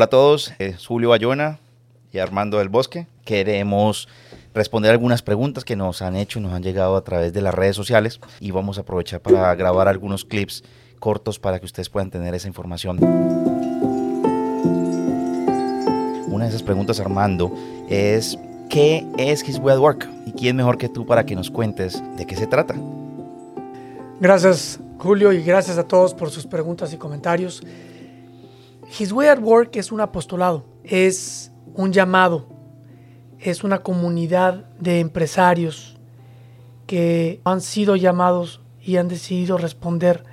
Hola a todos, es Julio Bayona y Armando del Bosque. Queremos responder algunas preguntas que nos han hecho y nos han llegado a través de las redes sociales y vamos a aprovechar para grabar algunos clips cortos para que ustedes puedan tener esa información. Una de esas preguntas, Armando, es ¿qué es His Way at Work? ¿Y quién mejor que tú para que nos cuentes de qué se trata? Gracias, Julio, y gracias a todos por sus preguntas y comentarios. His Way at Work es un apostolado, es un llamado, es una comunidad de empresarios que han sido llamados y han decidido responder,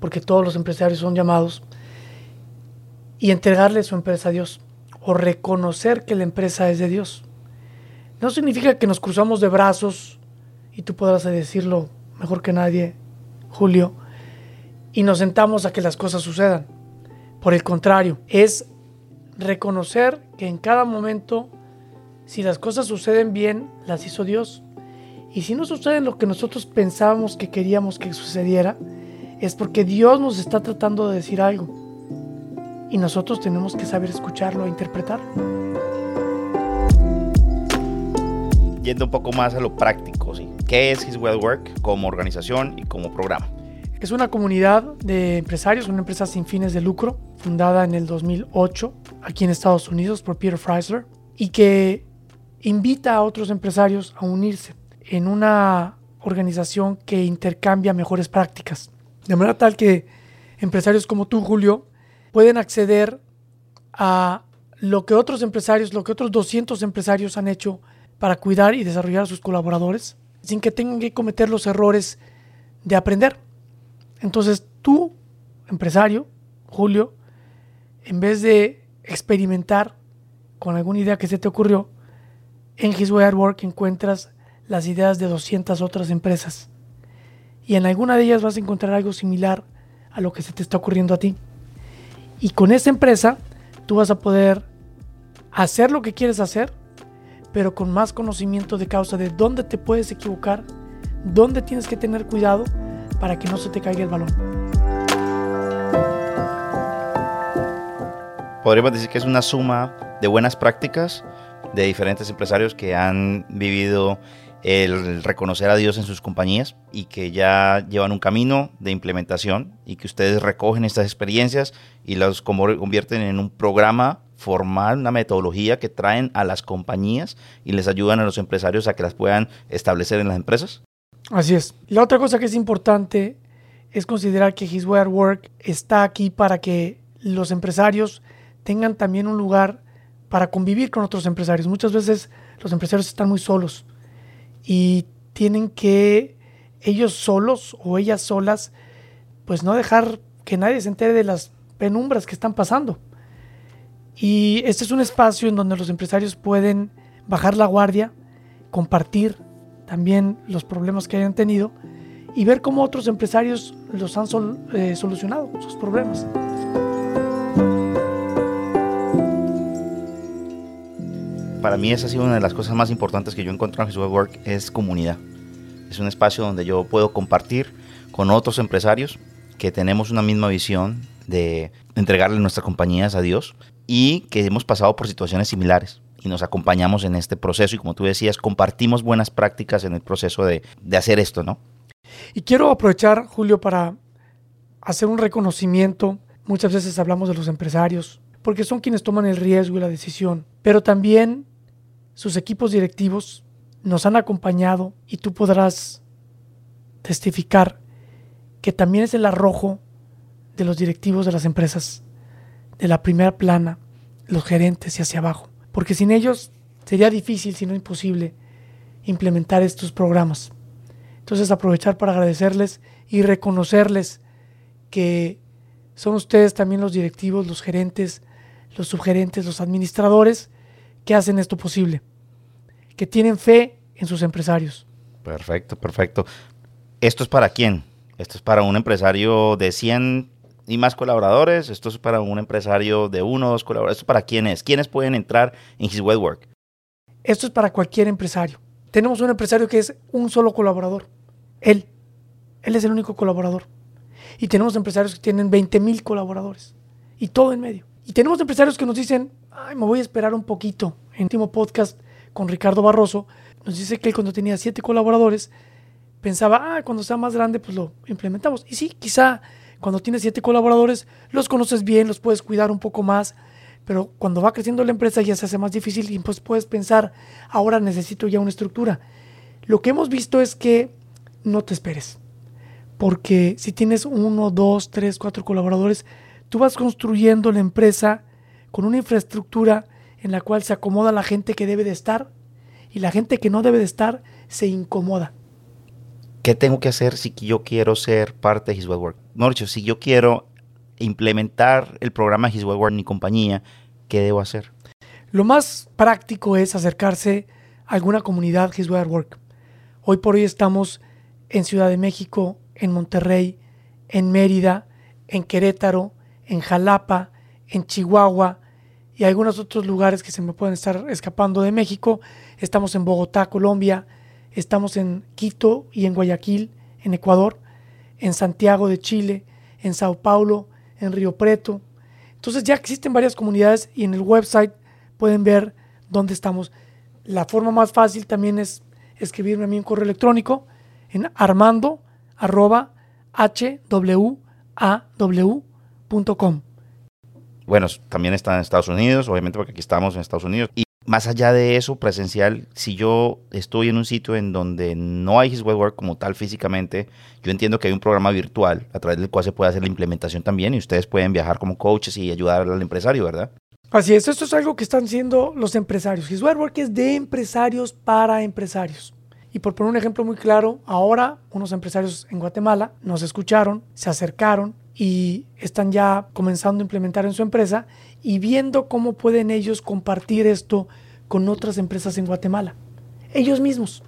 porque todos los empresarios son llamados, y entregarle su empresa a Dios o reconocer que la empresa es de Dios. No significa que nos cruzamos de brazos, y tú podrás decirlo mejor que nadie, Julio, y nos sentamos a que las cosas sucedan. Por el contrario, es reconocer que en cada momento, si las cosas suceden bien, las hizo Dios. Y si no sucede lo que nosotros pensábamos que queríamos que sucediera, es porque Dios nos está tratando de decir algo. Y nosotros tenemos que saber escucharlo e interpretarlo. Yendo un poco más a lo práctico, ¿sí? ¿qué es His Well Work como organización y como programa? Es una comunidad de empresarios, una empresa sin fines de lucro, fundada en el 2008 aquí en Estados Unidos por Peter Freisler y que invita a otros empresarios a unirse en una organización que intercambia mejores prácticas. De manera tal que empresarios como tú, Julio, pueden acceder a lo que otros empresarios, lo que otros 200 empresarios han hecho para cuidar y desarrollar a sus colaboradores, sin que tengan que cometer los errores de aprender. Entonces tú, empresario, Julio, en vez de experimentar con alguna idea que se te ocurrió, en His Way at Work encuentras las ideas de 200 otras empresas. Y en alguna de ellas vas a encontrar algo similar a lo que se te está ocurriendo a ti. Y con esa empresa tú vas a poder hacer lo que quieres hacer, pero con más conocimiento de causa de dónde te puedes equivocar, dónde tienes que tener cuidado para que no se te caiga el balón. Podríamos decir que es una suma de buenas prácticas de diferentes empresarios que han vivido el reconocer a Dios en sus compañías y que ya llevan un camino de implementación y que ustedes recogen estas experiencias y las convierten en un programa formal, una metodología que traen a las compañías y les ayudan a los empresarios a que las puedan establecer en las empresas? Así es. La otra cosa que es importante es considerar que His Way at Work está aquí para que los empresarios tengan también un lugar para convivir con otros empresarios. Muchas veces los empresarios están muy solos y tienen que ellos solos o ellas solas, pues no dejar que nadie se entere de las penumbras que están pasando. Y este es un espacio en donde los empresarios pueden bajar la guardia, compartir, también los problemas que hayan tenido y ver cómo otros empresarios los han eh, solucionado, sus problemas. Para mí esa ha sido una de las cosas más importantes que yo encuentro en Jesús Work, es comunidad. Es un espacio donde yo puedo compartir con otros empresarios que tenemos una misma visión de entregarle nuestras compañías a Dios y que hemos pasado por situaciones similares y nos acompañamos en este proceso y como tú decías, compartimos buenas prácticas en el proceso de, de hacer esto, ¿no? Y quiero aprovechar, Julio, para hacer un reconocimiento. Muchas veces hablamos de los empresarios, porque son quienes toman el riesgo y la decisión, pero también sus equipos directivos nos han acompañado y tú podrás testificar que también es el arrojo de los directivos de las empresas, de la primera plana, los gerentes y hacia abajo porque sin ellos sería difícil, si no imposible, implementar estos programas. Entonces aprovechar para agradecerles y reconocerles que son ustedes también los directivos, los gerentes, los subgerentes, los administradores que hacen esto posible, que tienen fe en sus empresarios. Perfecto, perfecto. ¿Esto es para quién? Esto es para un empresario de 100 y más colaboradores. Esto es para un empresario de uno dos colaboradores. ¿Esto es para quiénes? ¿Quiénes pueden entrar en His Web Work? Esto es para cualquier empresario. Tenemos un empresario que es un solo colaborador. Él. Él es el único colaborador. Y tenemos empresarios que tienen 20 mil colaboradores. Y todo en medio. Y tenemos empresarios que nos dicen, ay, me voy a esperar un poquito. En el último podcast con Ricardo Barroso, nos dice que él cuando tenía siete colaboradores, pensaba, ah, cuando sea más grande, pues lo implementamos. Y sí, quizá cuando tienes siete colaboradores, los conoces bien, los puedes cuidar un poco más, pero cuando va creciendo la empresa ya se hace más difícil y pues puedes pensar, ahora necesito ya una estructura. Lo que hemos visto es que no te esperes, porque si tienes uno, dos, tres, cuatro colaboradores, tú vas construyendo la empresa con una infraestructura en la cual se acomoda la gente que debe de estar y la gente que no debe de estar se incomoda. ¿Qué tengo que hacer si yo quiero ser parte de His Web Work? Norcho, si yo quiero implementar el programa His Web Work en mi compañía, ¿qué debo hacer? Lo más práctico es acercarse a alguna comunidad His Web Work. Hoy por hoy estamos en Ciudad de México, en Monterrey, en Mérida, en Querétaro, en Jalapa, en Chihuahua y algunos otros lugares que se me pueden estar escapando de México. Estamos en Bogotá, Colombia, Estamos en Quito y en Guayaquil, en Ecuador, en Santiago de Chile, en Sao Paulo, en Río Preto. Entonces ya existen varias comunidades y en el website pueden ver dónde estamos. La forma más fácil también es escribirme a mí un correo electrónico en armando.hwaw.com. Bueno, también está en Estados Unidos, obviamente porque aquí estamos en Estados Unidos. Más allá de eso, presencial, si yo estoy en un sitio en donde no hay His Work como tal físicamente, yo entiendo que hay un programa virtual a través del cual se puede hacer la implementación también y ustedes pueden viajar como coaches y ayudar al empresario, ¿verdad? Así es, esto es algo que están haciendo los empresarios. His Work es de empresarios para empresarios. Y por poner un ejemplo muy claro, ahora unos empresarios en Guatemala nos escucharon, se acercaron y están ya comenzando a implementar en su empresa y viendo cómo pueden ellos compartir esto con otras empresas en Guatemala. Ellos mismos.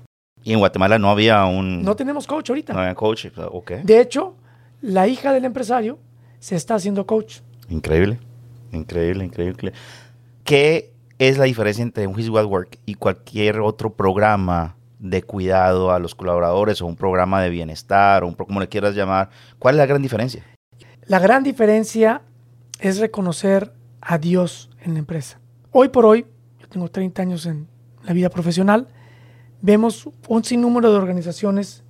Y en Guatemala no había un... No tenemos coach ahorita. No había coach, ok. De hecho, la hija del empresario se está haciendo coach. Increíble, increíble, increíble. ¿Qué es la diferencia entre un His Work y cualquier otro programa de cuidado a los colaboradores o un programa de bienestar o un, como le quieras llamar? ¿Cuál es la gran diferencia? La gran diferencia es reconocer a Dios en la empresa. Hoy por hoy, yo tengo 30 años en la vida profesional, vemos un sinnúmero de organizaciones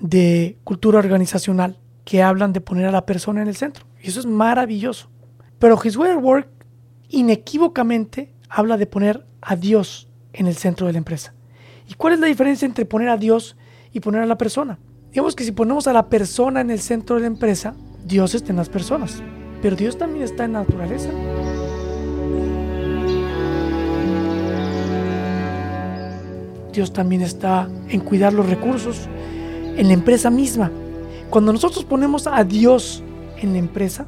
de cultura organizacional que hablan de poner a la persona en el centro. Y eso es maravilloso. Pero His Way Work inequívocamente habla de poner a Dios en el centro de la empresa. ¿Y cuál es la diferencia entre poner a Dios y poner a la persona? Digamos que si ponemos a la persona en el centro de la empresa, Dios está en las personas. Pero Dios también está en la naturaleza. Dios también está en cuidar los recursos, en la empresa misma. Cuando nosotros ponemos a Dios en la empresa,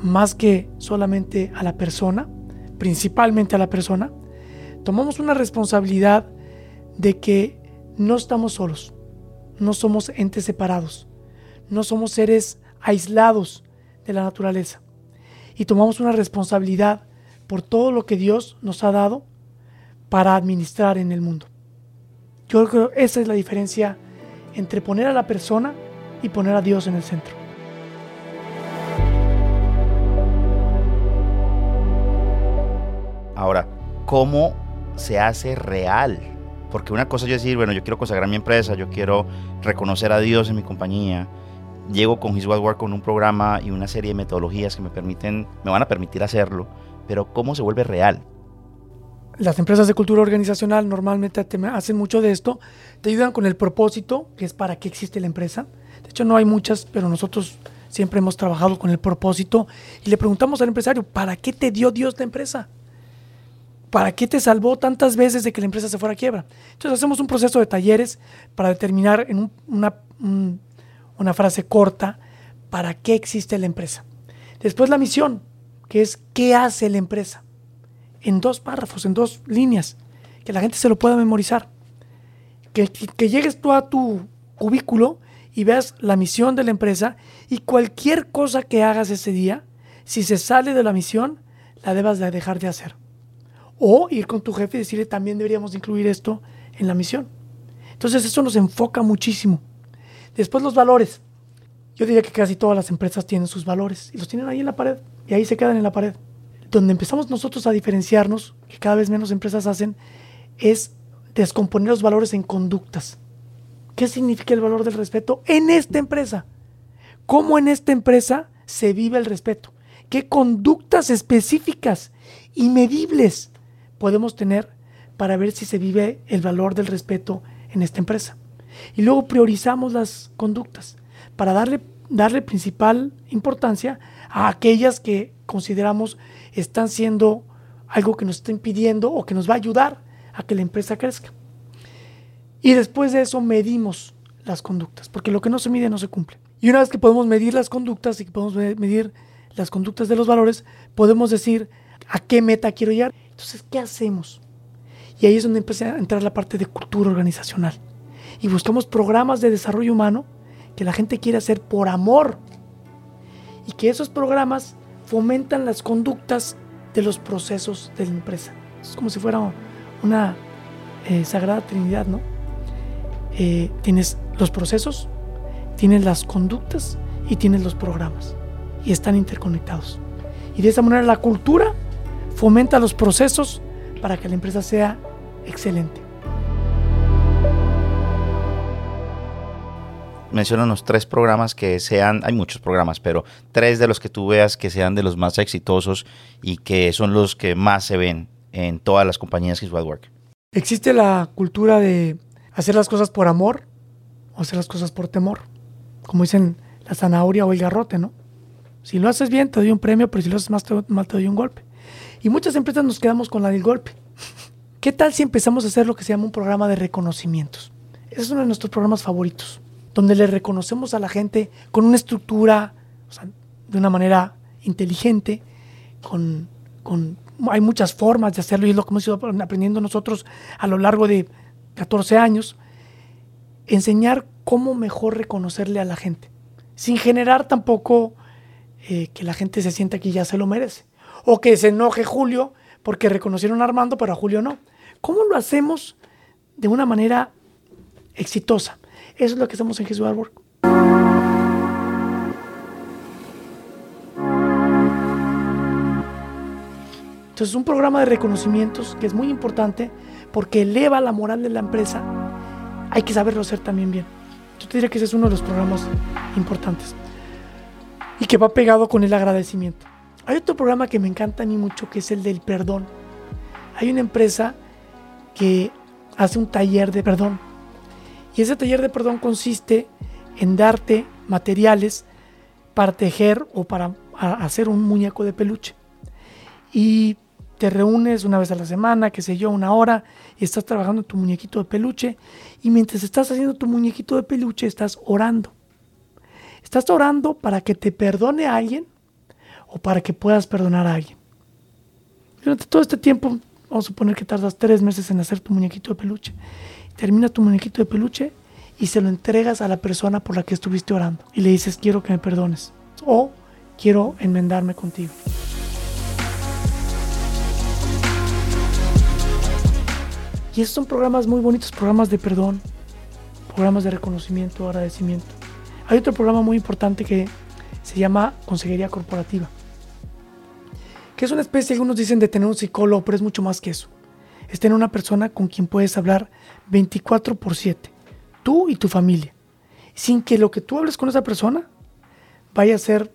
más que solamente a la persona, principalmente a la persona, tomamos una responsabilidad de que no estamos solos, no somos entes separados, no somos seres aislados de la naturaleza y tomamos una responsabilidad por todo lo que Dios nos ha dado para administrar en el mundo. Yo creo que esa es la diferencia entre poner a la persona y poner a Dios en el centro. Ahora, ¿cómo se hace real? Porque una cosa es decir, bueno, yo quiero consagrar mi empresa, yo quiero reconocer a Dios en mi compañía, llego con His Work con un programa y una serie de metodologías que me permiten, me van a permitir hacerlo, pero ¿cómo se vuelve real? Las empresas de cultura organizacional normalmente hacen mucho de esto, te ayudan con el propósito, que es para qué existe la empresa. De hecho, no hay muchas, pero nosotros siempre hemos trabajado con el propósito y le preguntamos al empresario, ¿para qué te dio Dios la empresa? ¿para qué te salvó tantas veces de que la empresa se fuera a quiebra? Entonces hacemos un proceso de talleres para determinar en una, una frase corta para qué existe la empresa. Después la misión, que es qué hace la empresa. En dos párrafos, en dos líneas, que la gente se lo pueda memorizar. Que, que llegues tú a tu cubículo y veas la misión de la empresa y cualquier cosa que hagas ese día, si se sale de la misión, la debas de dejar de hacer. O ir con tu jefe y decirle también deberíamos incluir esto en la misión. Entonces eso nos enfoca muchísimo. Después los valores. Yo diría que casi todas las empresas tienen sus valores y los tienen ahí en la pared y ahí se quedan en la pared. Donde empezamos nosotros a diferenciarnos, que cada vez menos empresas hacen, es descomponer los valores en conductas. ¿Qué significa el valor del respeto en esta empresa? ¿Cómo en esta empresa se vive el respeto? ¿Qué conductas específicas y medibles podemos tener para ver si se vive el valor del respeto en esta empresa? Y luego priorizamos las conductas para darle, darle principal importancia a aquellas que consideramos están siendo algo que nos está impidiendo o que nos va a ayudar a que la empresa crezca. Y después de eso medimos las conductas, porque lo que no se mide no se cumple. Y una vez que podemos medir las conductas y que podemos medir las conductas de los valores, podemos decir a qué meta quiero llegar. Entonces, ¿qué hacemos? Y ahí es donde empieza a entrar la parte de cultura organizacional. Y buscamos programas de desarrollo humano que la gente quiere hacer por amor. Y que esos programas fomentan las conductas de los procesos de la empresa. Es como si fuera una eh, sagrada trinidad, ¿no? Eh, tienes los procesos, tienes las conductas y tienes los programas. Y están interconectados. Y de esa manera la cultura fomenta los procesos para que la empresa sea excelente. Los tres programas que sean, hay muchos programas, pero tres de los que tú veas que sean de los más exitosos y que son los que más se ven en todas las compañías que Work. Existe la cultura de hacer las cosas por amor o hacer las cosas por temor. Como dicen la zanahoria o el garrote, ¿no? Si lo haces bien, te doy un premio, pero si lo haces más, mal, te doy un golpe. Y muchas empresas nos quedamos con la del golpe. ¿Qué tal si empezamos a hacer lo que se llama un programa de reconocimientos? Ese es uno de nuestros programas favoritos, donde le reconocemos a la gente con una estructura, o sea, de una manera inteligente, con, con, hay muchas formas de hacerlo y es lo que hemos ido aprendiendo nosotros a lo largo de 14 años, enseñar cómo mejor reconocerle a la gente, sin generar tampoco eh, que la gente se sienta que ya se lo merece, o que se enoje Julio porque reconocieron a Armando, pero a Julio no. ¿Cómo lo hacemos de una manera exitosa? Eso es lo que hacemos en Jesús Work. Entonces, un programa de reconocimientos que es muy importante porque eleva la moral de la empresa, hay que saberlo hacer también bien. Yo te diría que ese es uno de los programas importantes y que va pegado con el agradecimiento. Hay otro programa que me encanta a mí mucho que es el del perdón. Hay una empresa que hace un taller de perdón y ese taller de perdón consiste en darte materiales para tejer o para hacer un muñeco de peluche. Y te reúnes una vez a la semana, qué sé yo, una hora, y estás trabajando tu muñequito de peluche. Y mientras estás haciendo tu muñequito de peluche, estás orando. Estás orando para que te perdone alguien o para que puedas perdonar a alguien. Durante todo este tiempo, vamos a suponer que tardas tres meses en hacer tu muñequito de peluche. Termina tu muñequito de peluche y se lo entregas a la persona por la que estuviste orando. Y le dices, quiero que me perdones. O quiero enmendarme contigo. Y esos son programas muy bonitos, programas de perdón, programas de reconocimiento, agradecimiento. Hay otro programa muy importante que se llama Consejería Corporativa, que es una especie, algunos dicen, de tener un psicólogo, pero es mucho más que eso. Es tener una persona con quien puedes hablar 24 por 7, tú y tu familia, sin que lo que tú hables con esa persona vaya a ser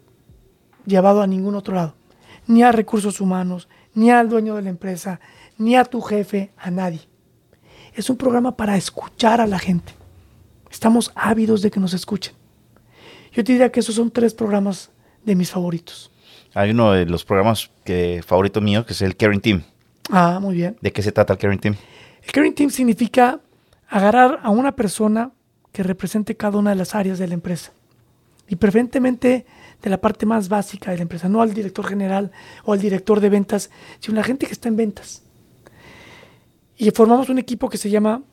llevado a ningún otro lado, ni a recursos humanos, ni al dueño de la empresa, ni a tu jefe, a nadie es un programa para escuchar a la gente. Estamos ávidos de que nos escuchen. Yo te diría que esos son tres programas de mis favoritos. Hay uno de los programas que, favorito mío que es el Caring Team. Ah, muy bien. ¿De qué se trata el Caring Team? El Caring Team significa agarrar a una persona que represente cada una de las áreas de la empresa. Y preferentemente de la parte más básica de la empresa, no al director general o al director de ventas, sino a la gente que está en ventas. Y formamos un equipo que se llama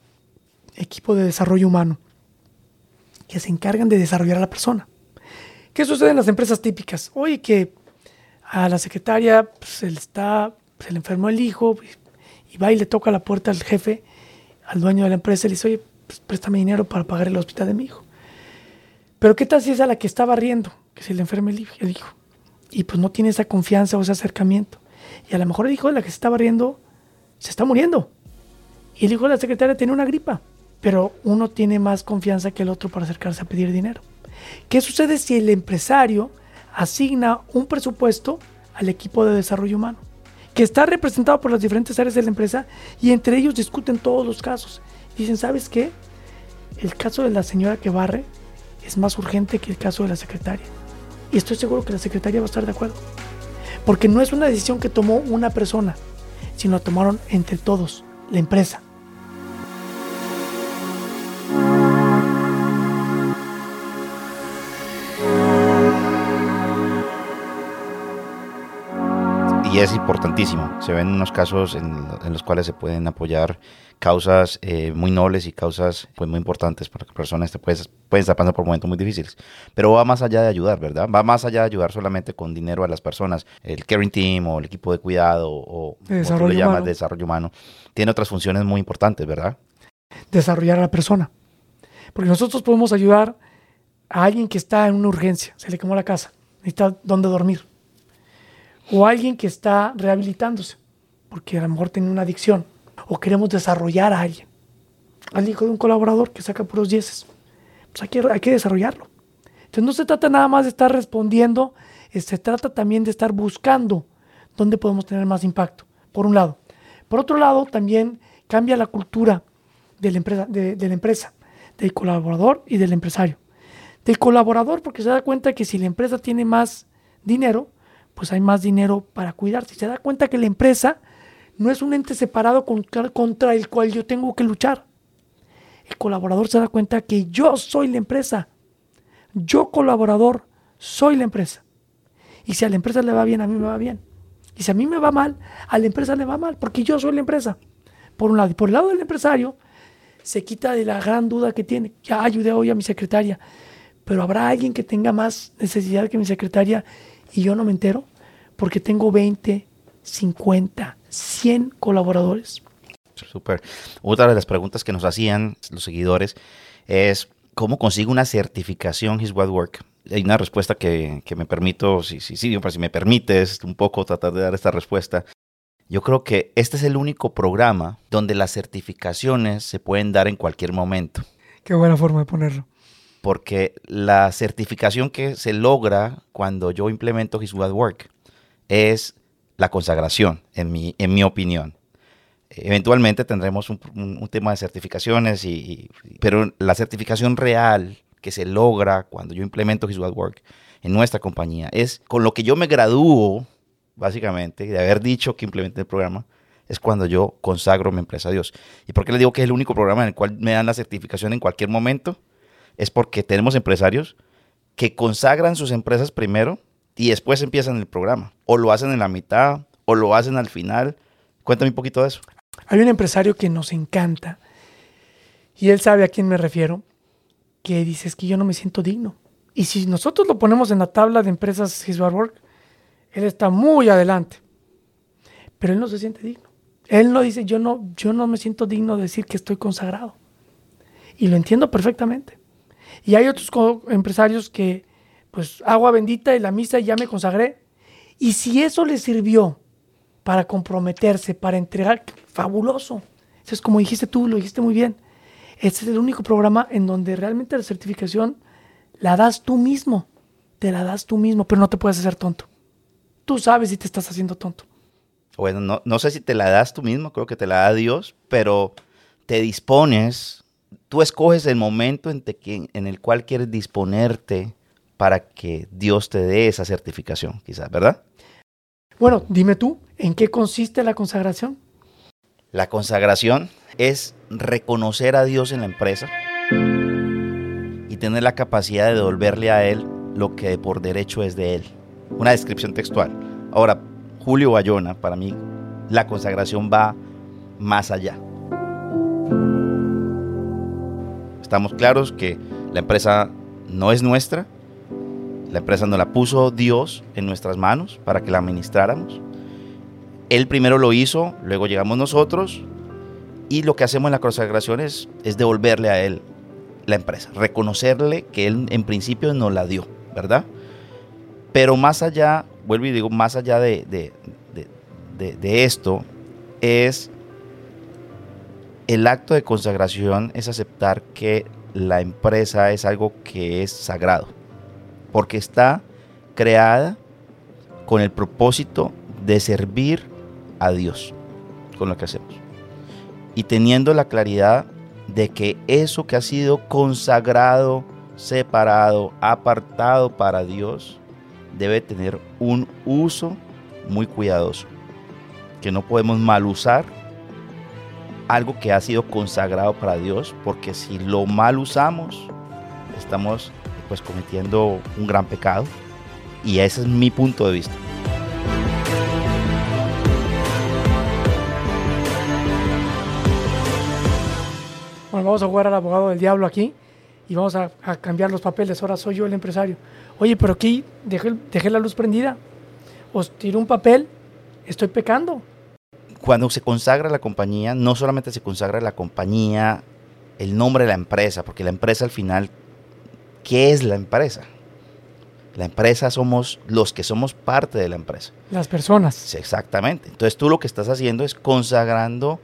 equipo de desarrollo humano, que se encargan de desarrollar a la persona. ¿Qué sucede en las empresas típicas? Oye, que a la secretaria pues, se, le está, se le enfermó el hijo y va y le toca la puerta al jefe, al dueño de la empresa y le dice, oye, pues, préstame dinero para pagar el hospital de mi hijo. Pero ¿qué tal si es a la que estaba riendo, que se le enferma el hijo? Y pues no tiene esa confianza o ese acercamiento. Y a lo mejor el hijo de la que se estaba riendo se está muriendo. Y el hijo de la secretaria tiene una gripa. Pero uno tiene más confianza que el otro para acercarse a pedir dinero. ¿Qué sucede si el empresario asigna un presupuesto al equipo de desarrollo humano? Que está representado por las diferentes áreas de la empresa y entre ellos discuten todos los casos. Dicen, ¿sabes qué? El caso de la señora que barre es más urgente que el caso de la secretaria. Y estoy seguro que la secretaria va a estar de acuerdo. Porque no es una decisión que tomó una persona, sino la tomaron entre todos, la empresa. Y es importantísimo. Se ven unos casos en, los cuales se pueden apoyar causas eh, muy nobles y causas pues, muy importantes para que personas te pueden, pueden estar pasando por momentos muy difíciles. Pero va más allá de ayudar, ¿verdad? Va más allá de ayudar solamente con dinero a las personas. El caring team o el equipo de cuidado o desarrollo le llamas humano. desarrollo humano tiene otras funciones muy importantes, ¿verdad? Desarrollar a la persona. Porque nosotros podemos ayudar a alguien que está en una urgencia, se le quemó la casa, necesita dónde dormir. O alguien que está rehabilitándose, porque a lo mejor tiene una adicción. O queremos desarrollar a alguien. Al hijo de un colaborador que saca puros dieces. Pues hay que, hay que desarrollarlo. Entonces no se trata nada más de estar respondiendo, eh, se trata también de estar buscando dónde podemos tener más impacto, por un lado. Por otro lado, también cambia la cultura de la empresa, de, de la empresa del colaborador y del empresario. Del colaborador porque se da cuenta que si la empresa tiene más dinero, pues hay más dinero para cuidarse. Se da cuenta que la empresa no es un ente separado contra, contra el cual yo tengo que luchar. El colaborador se da cuenta que yo soy la empresa. Yo colaborador soy la empresa. Y si a la empresa le va bien, a mí me va bien. Y si a mí me va mal, a la empresa le va mal, porque yo soy la empresa. Por un lado. Y por el lado del empresario, se quita de la gran duda que tiene. Ya ayudé hoy a mi secretaria, pero habrá alguien que tenga más necesidad que mi secretaria y yo no me entero porque tengo 20, 50, 100 colaboradores. Súper. Otra de las preguntas que nos hacían los seguidores es, ¿cómo consigo una certificación His What Work? Hay una respuesta que, que me permito, si, si, si, si me permites un poco tratar de dar esta respuesta. Yo creo que este es el único programa donde las certificaciones se pueden dar en cualquier momento. Qué buena forma de ponerlo. Porque la certificación que se logra cuando yo implemento His What Work es la consagración, en mi, en mi opinión. Eventualmente tendremos un, tema de certificaciones, pero la certificación real que se logra cuando yo implemento His What Work en nuestra compañía es con lo que yo me gradúo, básicamente, de haber dicho que implementé el programa, es cuando yo consagro mi empresa a Dios. ¿Y por qué les digo que es el único programa en el cual me dan la certificación en cualquier momento? Es porque tenemos empresarios que consagran sus empresas primero y después empiezan el programa. O lo hacen en la mitad, o lo hacen al final. Cuéntame un poquito de eso. Hay un empresario que nos encanta y él sabe a quién me refiero, que dice es que yo no me siento digno. Y si nosotros lo ponemos en la tabla de empresas His Work, él está muy adelante. Pero él no se siente digno. Él no dice, yo no, yo no me siento digno de decir que estoy consagrado. Y lo entiendo perfectamente. Y hay otros empresarios que, pues, agua bendita y la misa y ya me consagré. Y si eso le sirvió para comprometerse, para entregar, fabuloso. Eso es como dijiste tú, lo dijiste muy bien. Este es el único programa en donde realmente la certificación la das tú mismo. Te la das tú mismo, pero no te puedes hacer tonto. Tú sabes si te estás haciendo tonto. Bueno, no, no sé si te la das tú mismo, creo que te la da Dios, pero te dispones, tú escoges el momento en, te, en el cual quieres disponerte para que Dios te dé esa certificación, quizás, ¿verdad? Bueno, dime tú, ¿en qué consiste la consagración? La consagración es reconocer a Dios en la empresa y tener la capacidad de devolverle a Él lo que por derecho es de Él. Una descripción textual. Ahora, Julio Bayona, para mí, la consagración va más allá. Estamos claros que la empresa no es nuestra, la empresa nos la puso Dios en nuestras manos para que la administráramos. Él primero lo hizo, luego llegamos nosotros y lo que hacemos en la consagración es, devolverle a Él la empresa, reconocerle que Él en principio nos la dio, ¿verdad? Pero más allá, vuelvo y digo, más allá de, de esto, es el acto de consagración es aceptar que la empresa es algo que es sagrado, porque está creada con el propósito de servir a Dios con lo que hacemos. Y teniendo la claridad de que eso que ha sido consagrado, separado, apartado para Dios, debe tener un uso muy cuidadoso, que no podemos mal usar algo que ha sido consagrado para Dios, porque si lo mal usamos, estamos pues cometiendo un gran pecado. Y ese es mi punto de vista. Bueno, vamos a jugar al abogado del diablo aquí y vamos a, cambiar los papeles. Ahora soy yo el empresario. Oye, pero aquí dejé, dejé la luz prendida. Os tiro un papel, estoy pecando cuando se consagra la compañía, no solamente se consagra la compañía, el nombre de la empresa, porque la empresa al final, ¿qué es la empresa? La empresa somos los que somos parte de la empresa. Las personas. exactamente. Entonces tú lo que estás haciendo es consagrando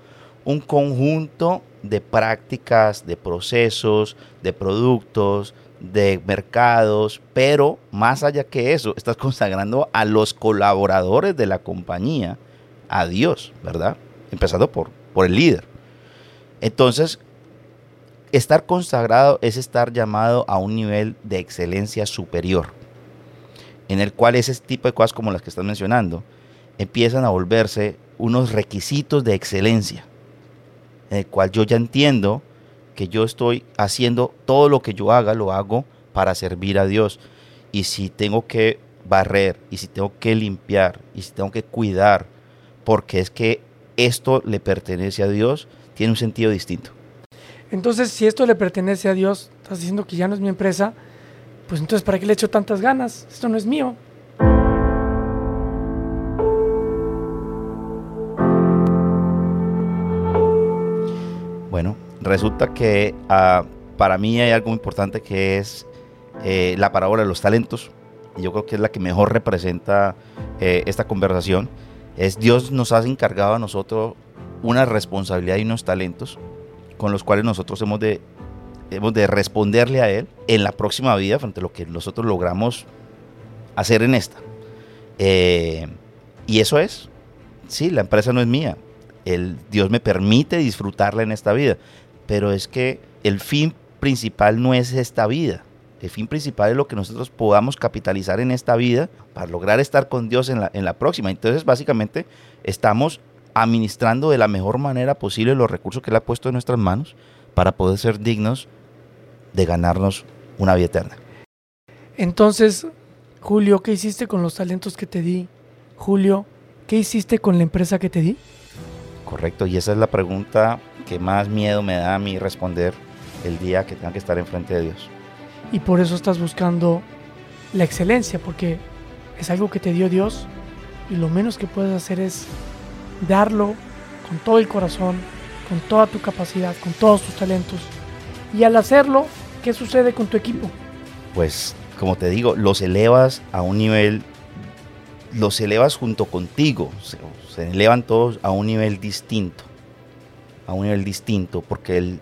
un conjunto de prácticas, de procesos, de productos, de mercados, pero más allá que eso, estás consagrando a los colaboradores de la compañía a Dios, ¿verdad? Empezando por, por el líder. Entonces, estar consagrado es estar llamado a un nivel de excelencia superior, en el cual ese tipo de cosas como las que estás mencionando empiezan a volverse unos requisitos de excelencia, en el cual yo ya entiendo que yo estoy haciendo todo lo que yo haga, lo hago para servir a Dios. Y si tengo que barrer, y si tengo que limpiar, y si tengo que cuidar, porque es que esto le pertenece a Dios, tiene un sentido distinto. Entonces, si esto le pertenece a Dios, estás diciendo que ya no es mi empresa, pues entonces, ¿para qué le echo tantas ganas? Esto no es mío. Bueno, resulta que ah, para mí hay algo importante que es eh, la parábola de los talentos. Y yo creo que es la que mejor representa eh, esta conversación es Dios nos ha encargado a nosotros una responsabilidad y unos talentos con los cuales nosotros hemos de, hemos de responderle a Él en la próxima vida frente a lo que nosotros logramos hacer en esta. Eh, y eso es, sí, la empresa no es mía. El, Dios me permite disfrutarla en esta vida, pero es que el fin principal no es esta vida. El fin principal es lo que nosotros podamos capitalizar en esta vida para lograr estar con Dios en la, en la próxima. Entonces, básicamente, estamos administrando de la mejor manera posible los recursos que Él ha puesto en nuestras manos para poder ser dignos de ganarnos una vida eterna. Entonces, Julio, ¿qué hiciste con los talentos que te di? Julio, ¿qué hiciste con la empresa que te di? Correcto, y esa es la pregunta que más miedo me da a mí responder el día que tenga que estar enfrente de Dios y por eso estás buscando la excelencia, porque es algo que te dio Dios y lo menos que puedes hacer es darlo con todo el corazón, con toda tu capacidad, con todos tus talentos. Y al hacerlo, ¿qué sucede con tu equipo? Pues, como te digo, los elevas a un nivel, los elevas junto contigo, se, se elevan todos a un nivel distinto, a un nivel distinto, porque el,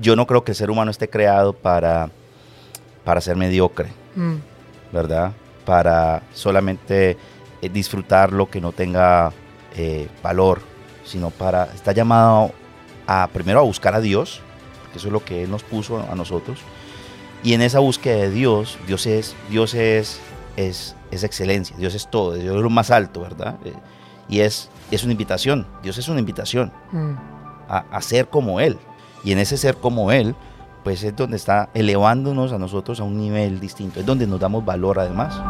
yo no creo que el ser humano esté creado para para ser mediocre, mm. ¿verdad? Para solamente eh, disfrutar lo que no tenga eh, valor, sino para, está llamado a primero a buscar a Dios, que eso es lo que Él nos puso a nosotros, y en esa búsqueda de Dios, Dios es, Dios es, es, es excelencia, Dios es todo, Dios es lo más alto, ¿verdad? Eh, Y es, es una invitación, Dios es una invitación Mm. a, a ser como Él. Y en ese ser como Él, pues es donde está elevándonos a nosotros a un nivel distinto, es donde nos damos valor además.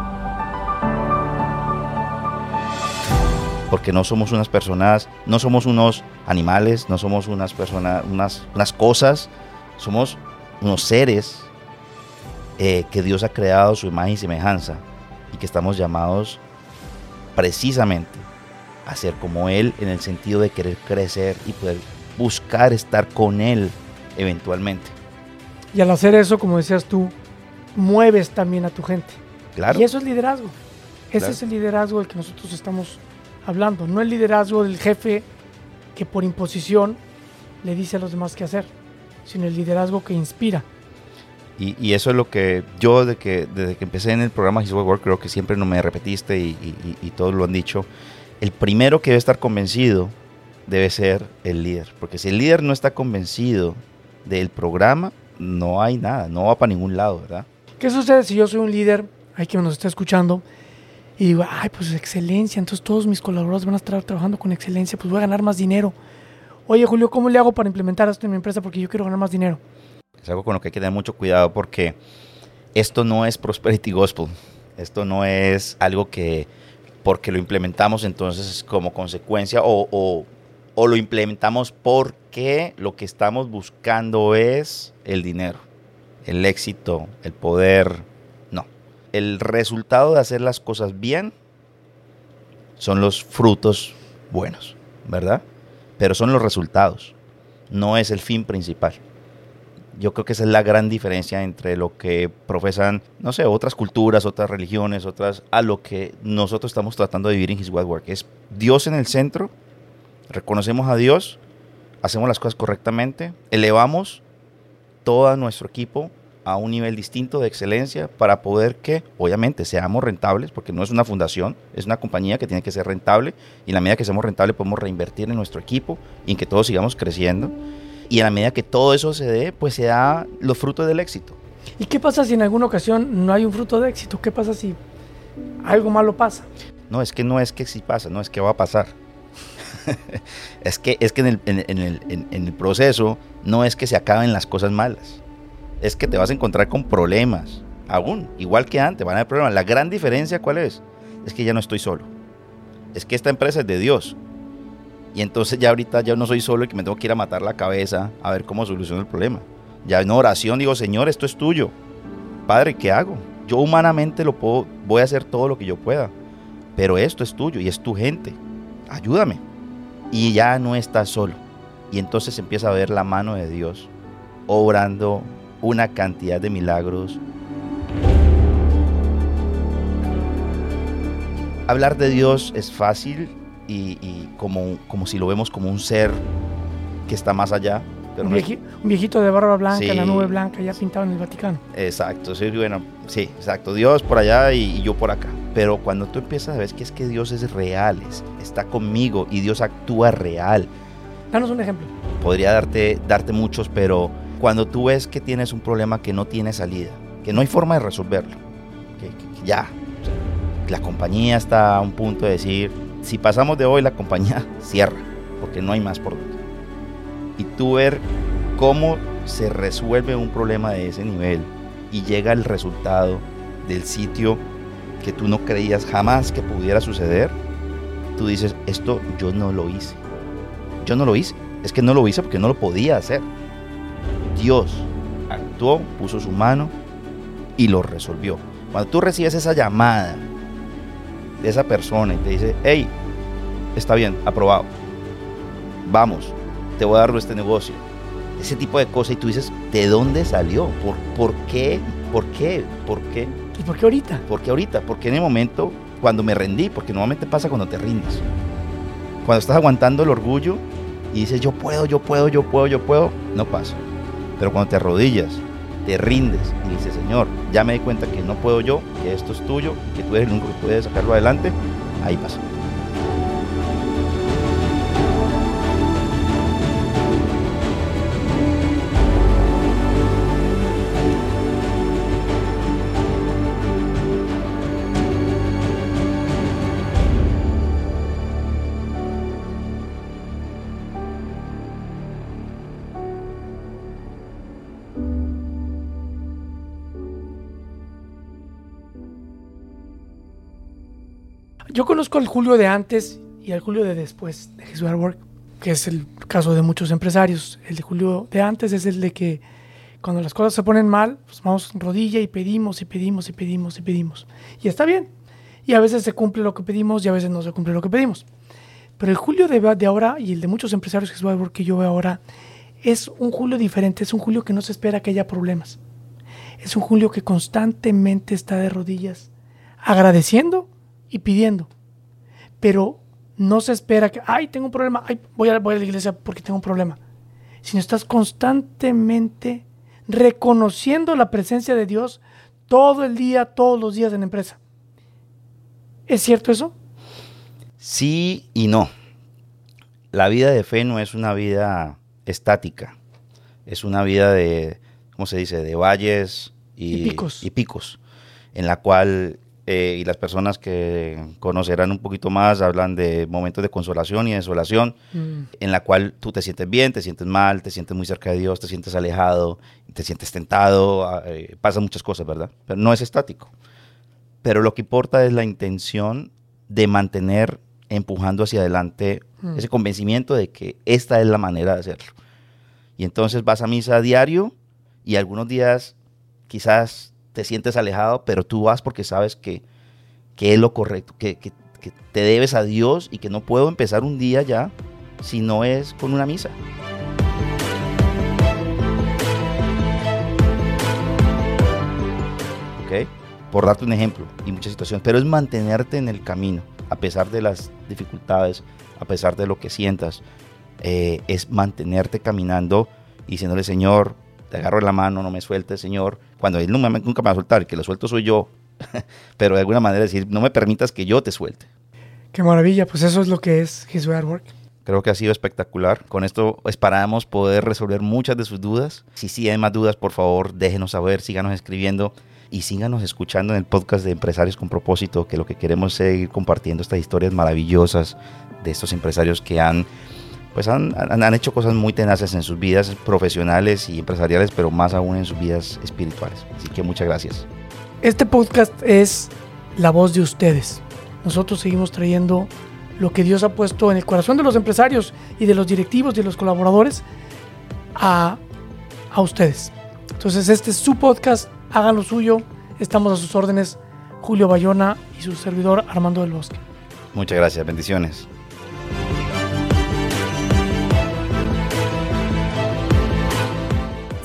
Porque no somos unas personas, no somos unos animales, no somos unas personas, unas, unas cosas, somos unos seres eh, que Dios ha creado su imagen y semejanza y que estamos llamados precisamente a ser como Él en el sentido de querer crecer y poder buscar estar con Él eventualmente. Y al hacer eso, como decías tú, mueves también a tu gente. Claro, Y eso es liderazgo. Ese Claro. es el liderazgo del que nosotros estamos hablando. No el liderazgo del jefe que por imposición le dice a los demás qué hacer, sino el liderazgo que inspira. y, y eso es lo que yo desde que, desde que empecé en el programa His Way Work, creo que siempre no me repetiste y- y- y todos lo han dicho. El primero que debe estar convencido debe ser el líder. Porque si el líder no está convencido del programa, no hay nada, no va para ningún lado, ¿verdad? ¿Qué sucede si yo soy un líder, hay que nos está escuchando, y digo, ay, pues excelencia, entonces todos mis colaboradores van a estar trabajando con excelencia, pues voy a ganar más dinero. Oye, Julio, ¿cómo le hago para implementar esto en mi empresa? Porque yo quiero ganar más dinero. Es algo con lo que hay que tener mucho cuidado porque esto no es prosperity gospel. Esto no es algo que porque lo implementamos entonces como consecuencia o, o- o lo implementamos porque lo que estamos buscando es el dinero, el éxito, el poder. No. El resultado de hacer las cosas bien son los frutos buenos, ¿verdad? Pero son los resultados, no es el fin principal. Yo creo que esa es la gran diferencia entre lo que profesan, no sé, otras culturas, otras religiones, otras, a lo que nosotros estamos tratando de vivir en His Word Work. Es Dios en el centro, reconocemos a Dios, hacemos las cosas correctamente, elevamos todo nuestro equipo a un nivel distinto de excelencia para poder que, obviamente, seamos rentables, porque no es una fundación, es una compañía que tiene que ser rentable y en la medida que seamos rentables podemos reinvertir en nuestro equipo y en que todos sigamos creciendo. Y en la medida que todo eso se dé, pues se da los frutos del éxito. ¿Y qué pasa si en alguna ocasión no hay un fruto de éxito? ¿Qué pasa si algo malo pasa? No, es que no es que sí pasa, no es que va a pasar. es que, es que en, el, en- el, en el proceso no es que se acaben las cosas malas. Es que te vas a encontrar con problemas. Aún, igual que antes, van a haber problemas. La gran diferencia, ¿cuál es? Es que ya no estoy solo. Es que esta empresa es de Dios. Y entonces ya ahorita ya no soy solo y que me tengo que ir a matar la cabeza a ver cómo soluciono el problema. Ya en oración digo, Señor, esto es tuyo. Padre, ¿qué hago? Yo humanamente lo puedo, voy a hacer todo lo que yo pueda. Pero esto es tuyo y es tu gente. Ayúdame. Y ya no estás solo. Y entonces empieza a ver la mano de Dios obrando una cantidad de milagros. Hablar de Dios es fácil y, y como, como si lo vemos como un ser que está más allá. Un, no es- vieji- un viejito de barba blanca, en la Sí. nube blanca, ya pintado en el Vaticano. Exacto, sí, bueno, sí, exacto. Dios por allá y, y yo por acá. Pero cuando tú empiezas a ver que es que Dios es real, es- está conmigo y Dios actúa real. Danos un ejemplo. Podría darte, darte muchos, pero cuando tú ves que tienes un problema que no tiene salida, que no hay forma de resolverlo, que, que- que ya, o sea, la compañía está a un punto de decir, si pasamos de hoy, la compañía cierra, porque no hay más por donde. Y tú ver cómo se resuelve un problema de ese nivel y llega el resultado del sitio que tú no creías jamás que pudiera suceder, tú dices, esto yo no lo hice. Yo no lo hice. Es que no lo hice porque no lo podía hacer. Dios actuó, puso su mano y lo resolvió. Cuando tú recibes esa llamada de esa persona y te dice, hey, está bien, aprobado. Vamos, te voy a dar este negocio. Ese tipo de cosas y tú dices, ¿de dónde salió? ¿Por, por qué? ¿Por qué? ¿Por qué? ¿Y por qué ahorita? ¿Por qué ahorita? Porque en el momento cuando me rendí, porque normalmente pasa cuando te rindes. Cuando estás aguantando el orgullo y dices yo puedo, yo puedo, yo puedo, yo puedo, no pasa. Pero cuando te arrodillas, te rindes y dices, Señor, ya me di cuenta que no puedo yo, que esto es tuyo, que tú eres el único que puede sacarlo adelante, ahí pasa. Conozco al Julio de antes y al Julio de después de Jesús Work, que es el caso de muchos empresarios. El de Julio de antes es el de que cuando las cosas se ponen mal, pues vamos rodilla y pedimos y pedimos y pedimos y pedimos. Y está bien. Y a veces se cumple lo que pedimos y a veces no se cumple lo que pedimos. Pero el Julio de, de ahora y el de muchos empresarios que yo veo ahora es un Julio diferente, es un Julio que no se espera que haya problemas. Es un Julio que constantemente está de rodillas, agradeciendo y pidiendo. Pero no se espera que, ay, tengo un problema, ay, voy a, voy a la iglesia porque tengo un problema. Sino estás constantemente reconociendo la presencia de Dios todo el día, todos los días en la empresa. ¿Es cierto eso? Sí y no. La vida de fe no es una vida estática, es una vida de, ¿cómo se dice?, de valles y, picos. y picos, en la cual eh, y las personas que conocerán un poquito más hablan de momentos de consolación y desolación, mm. en la cual tú te sientes bien, te sientes mal, te sientes muy cerca de Dios, te sientes alejado, te sientes tentado, ah, eh, pasan muchas cosas, ¿verdad? Pero no es estático. Pero lo que importa es la intención de mantener empujando hacia adelante mm. ese convencimiento de que esta es la manera de hacerlo. Y entonces vas a misa a diario y algunos días quizás te sientes alejado, pero tú vas porque sabes que, es lo correcto, que, te debes a Dios y que no puedo empezar un día ya si no es con una misa. ¿Ok? Por darte un ejemplo y muchas situaciones, pero es mantenerte en el camino, a pesar de las dificultades, a pesar de lo que sientas, eh, es mantenerte caminando y diciéndole, Señor, te agarro la mano, no me sueltes, Señor, cuando Él nunca, nunca me va a soltar, que lo suelto soy yo, pero de alguna manera decir, no me permitas que yo te suelte. Qué maravilla, pues eso es lo que es His Work. Creo que ha sido espectacular. Con esto esperamos poder resolver muchas de sus dudas. Si sí hay más dudas, por favor, déjenos saber, síganos escribiendo y síganos escuchando en el podcast de Empresarios con Propósito, que lo que queremos es seguir compartiendo estas historias maravillosas de estos empresarios que han pues han, han, hecho cosas muy tenaces en sus vidas profesionales y empresariales, pero más aún en sus vidas espirituales. Así que muchas gracias. Este podcast es la voz de ustedes. Nosotros seguimos trayendo lo que Dios ha puesto en el corazón de los empresarios y de los directivos y de los colaboradores a, a ustedes. Entonces este es su podcast, hagan lo suyo, estamos a sus órdenes, Julio Bayona y su servidor Armando del Bosque. Muchas gracias, bendiciones.